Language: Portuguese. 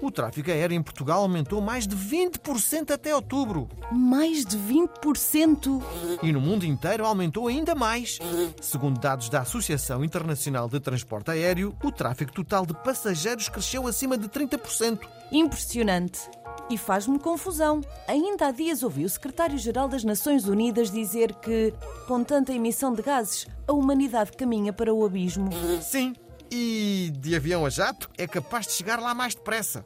O tráfego aéreo em Portugal aumentou mais de 20% até outubro. Mais de 20%? E no mundo inteiro aumentou ainda mais. Segundo dados da Associação Internacional de Transporte Aéreo, o tráfego total de passageiros cresceu acima de 30%. Impressionante. E faz-me confusão. Ainda há dias ouvi o secretário-geral das Nações Unidas dizer que, com tanta emissão de gases, a humanidade caminha para o abismo. Sim, e de avião a jato é capaz de chegar lá mais depressa.